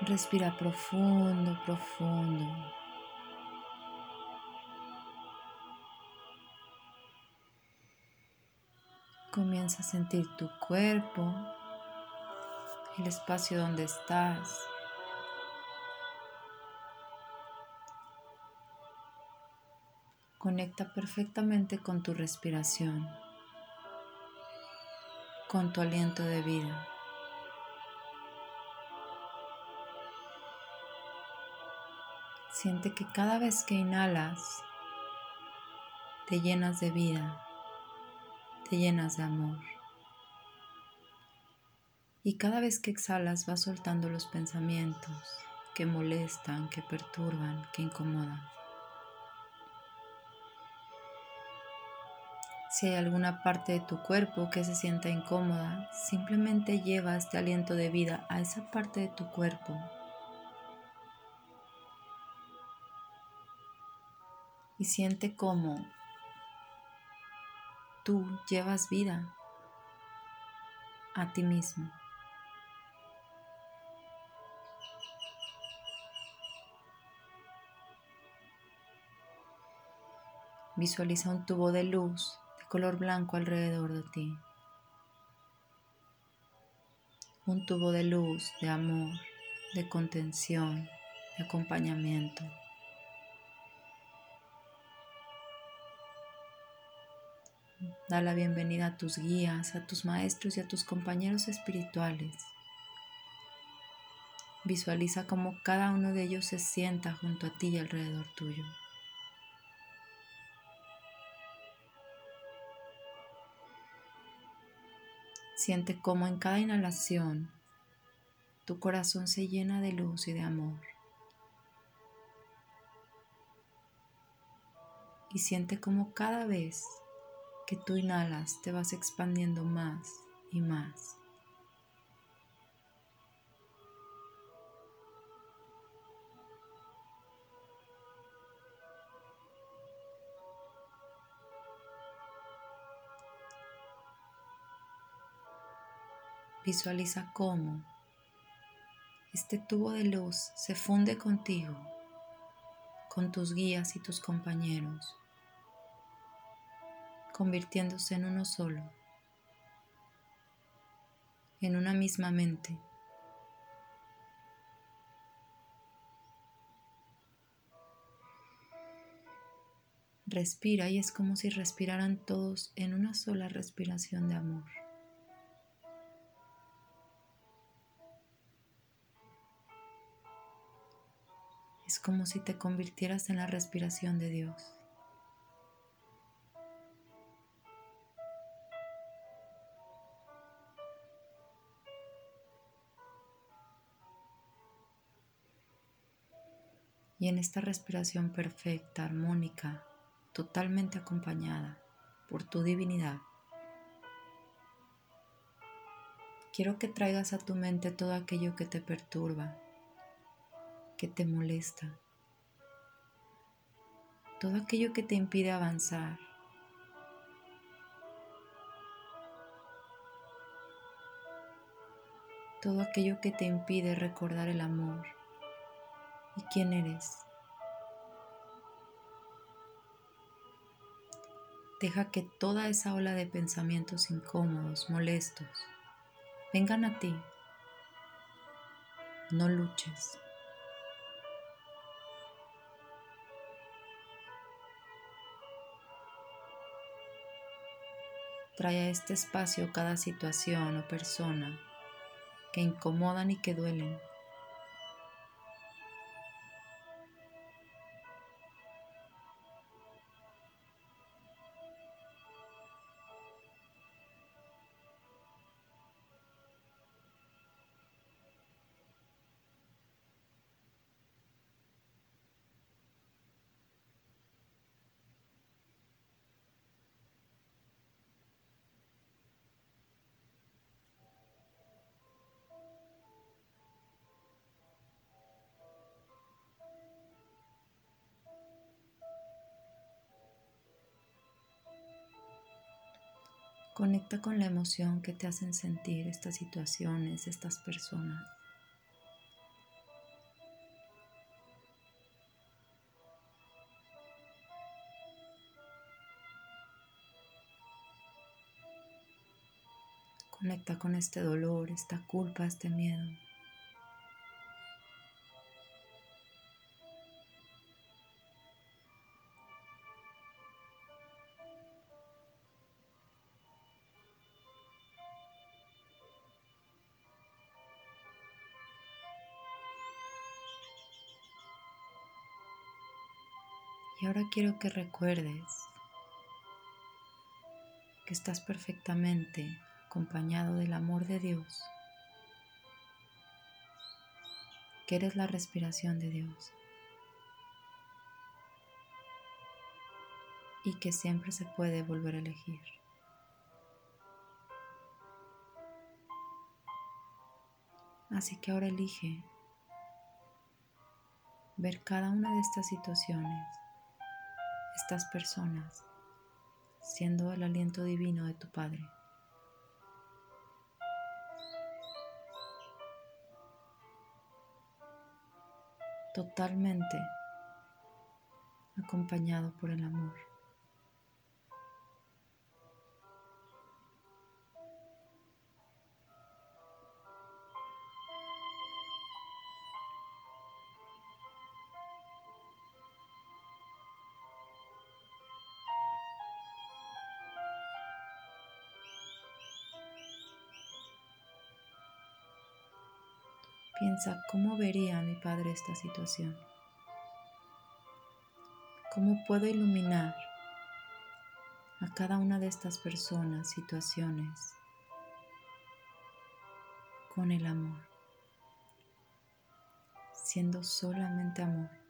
Respira profundo, profundo. Comienza a sentir tu cuerpo, el espacio donde estás. Conecta perfectamente con tu respiración, con tu aliento de vida. Siente que cada vez que inhalas, te llenas de vida te llenas de amor. Y cada vez que exhalas vas soltando los pensamientos que molestan, que perturban, que incomodan. Si hay alguna parte de tu cuerpo que se sienta incómoda, simplemente lleva este aliento de vida a esa parte de tu cuerpo. Y siente cómo tú llevas vida a ti mismo. Visualiza un tubo de luz de color blanco alrededor de ti. Un tubo de luz, de amor, de contención, de acompañamiento. Da la bienvenida a tus guías, a tus maestros y a tus compañeros espirituales. Visualiza cómo cada uno de ellos se sienta junto a ti y alrededor tuyo. Siente cómo en cada inhalación tu corazón se llena de luz y de amor. Y siente cómo cada vez que tú inhalas te vas expandiendo más y más. Visualiza cómo este tubo de luz se funde contigo, con tus guías y tus compañeros convirtiéndose en uno solo, en una misma mente. Respira y es como si respiraran todos en una sola respiración de amor. Es como si te convirtieras en la respiración de Dios. Y en esta respiración perfecta, armónica, totalmente acompañada por tu divinidad, quiero que traigas a tu mente todo aquello que te perturba, que te molesta, todo aquello que te impide avanzar. Todo aquello que te impide recordar el amor, y quién eres. Deja que toda esa ola de pensamientos incómodos, molestos, vengan a ti. No luches. Trae a este espacio cada situación o persona que incomodan y que duelen. Conecta con la emoción que te hacen sentir estas situaciones, estas personas. Conecta con este dolor, esta culpa, este miedo. Quiero que recuerdes que estás perfectamente acompañado del amor de Dios, que eres la respiración de Dios y que siempre se puede volver a elegir. Así que ahora elige ver cada una de estas situaciones estas personas, siendo el aliento divino de tu Padre. Totalmente acompañado por el amor. Piensa, ¿cómo vería mi padre esta situación? ¿Cómo puedo iluminar a cada una de estas personas, situaciones, con el amor, siendo solamente amor?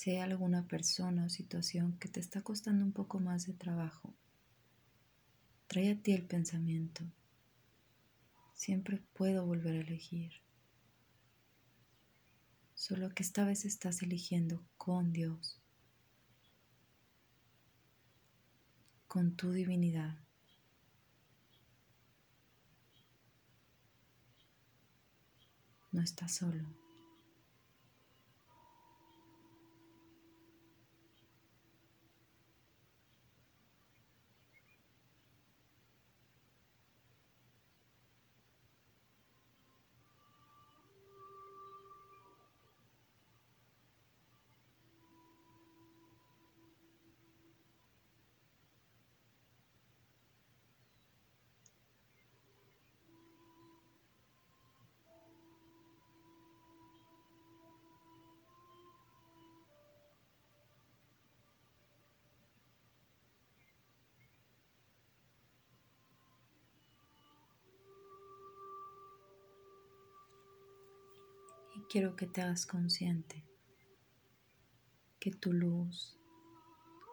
Si hay alguna persona o situación que te está costando un poco más de trabajo, trae a ti el pensamiento. Siempre puedo volver a elegir. Solo que esta vez estás eligiendo con Dios, con tu divinidad. No estás solo. Quiero que te hagas consciente que tu luz,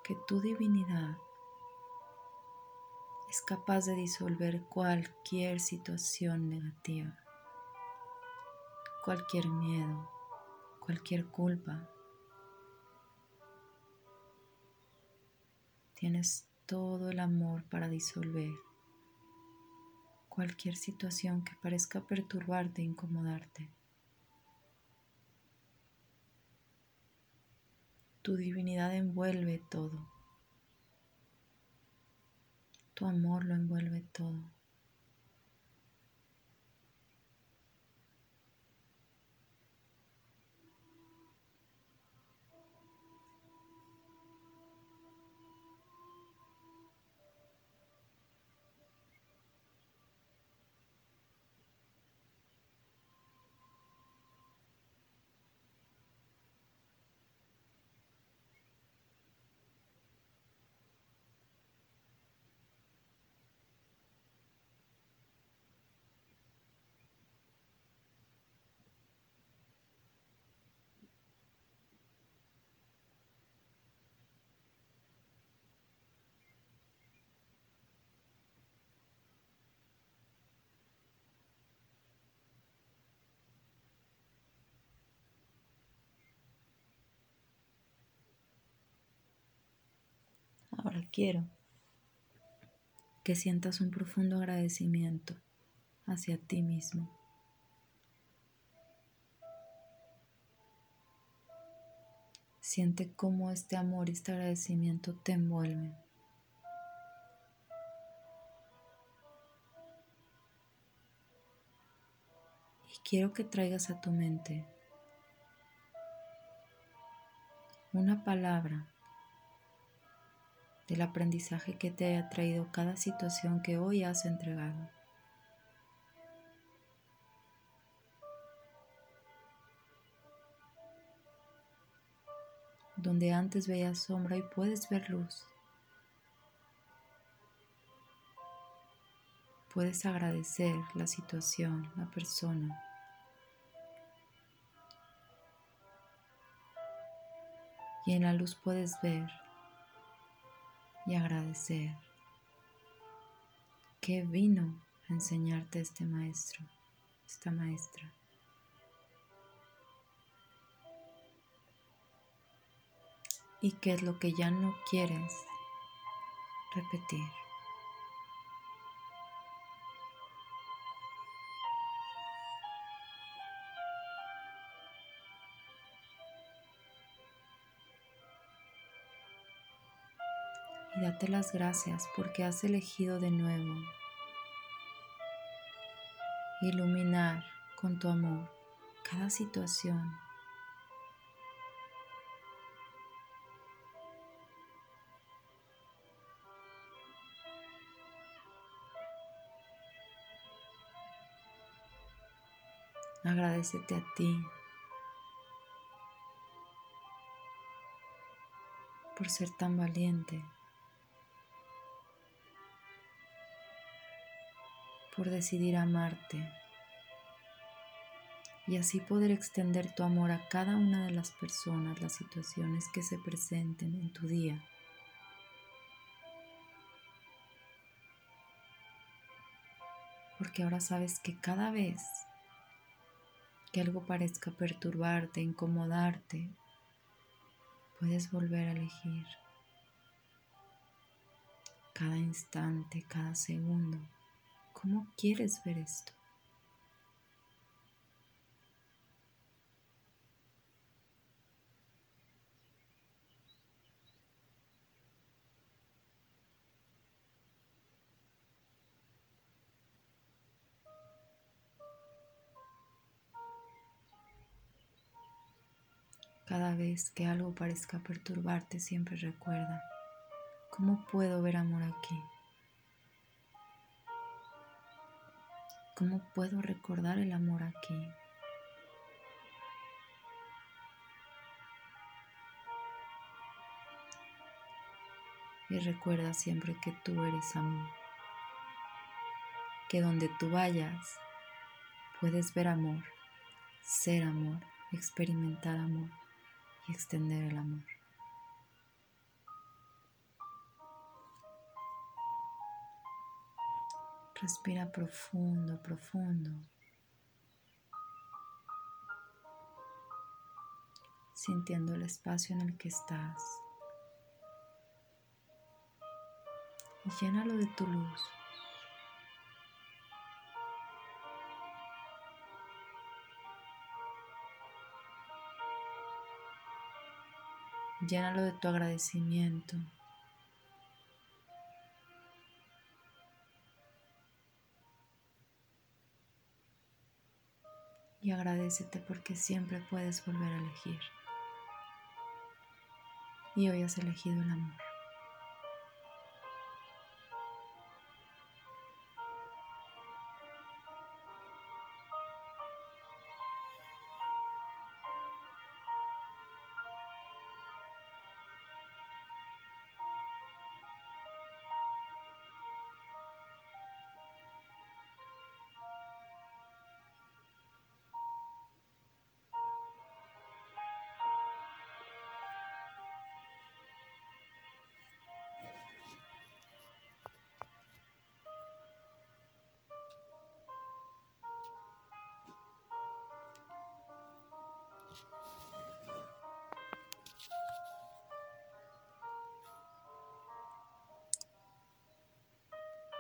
que tu divinidad es capaz de disolver cualquier situación negativa, cualquier miedo, cualquier culpa. Tienes todo el amor para disolver cualquier situación que parezca perturbarte incomodarte. Tu divinidad envuelve todo. Tu amor lo envuelve todo. Quiero que sientas un profundo agradecimiento hacia ti mismo. Siente cómo este amor y este agradecimiento te envuelven. Y quiero que traigas a tu mente una palabra del aprendizaje que te haya traído cada situación que hoy has entregado. Donde antes veías sombra y puedes ver luz. Puedes agradecer la situación, la persona. Y en la luz puedes ver y agradecer que vino a enseñarte este maestro, esta maestra. Y qué es lo que ya no quieres repetir. Y date las gracias porque has elegido de nuevo iluminar con tu amor cada situación. Agradecete a ti por ser tan valiente. Por decidir amarte y así poder extender tu amor a cada una de las personas, las situaciones que se presenten en tu día. Porque ahora sabes que cada vez que algo parezca perturbarte, incomodarte, puedes volver a elegir cada instante, cada segundo ¿Cómo quieres ver esto? Cada vez que algo parezca perturbarte, siempre recuerda, ¿cómo puedo ver amor aquí? ¿Cómo puedo recordar el amor aquí? Y recuerda siempre que tú eres amor. Que donde tú vayas puedes ver amor, ser amor, experimentar amor y extender el amor. Respira profundo, profundo. Sintiendo el espacio en el que estás. Y llénalo de tu luz. Llénalo de tu agradecimiento. Y agradecete porque siempre puedes volver a elegir. Y hoy has elegido el amor.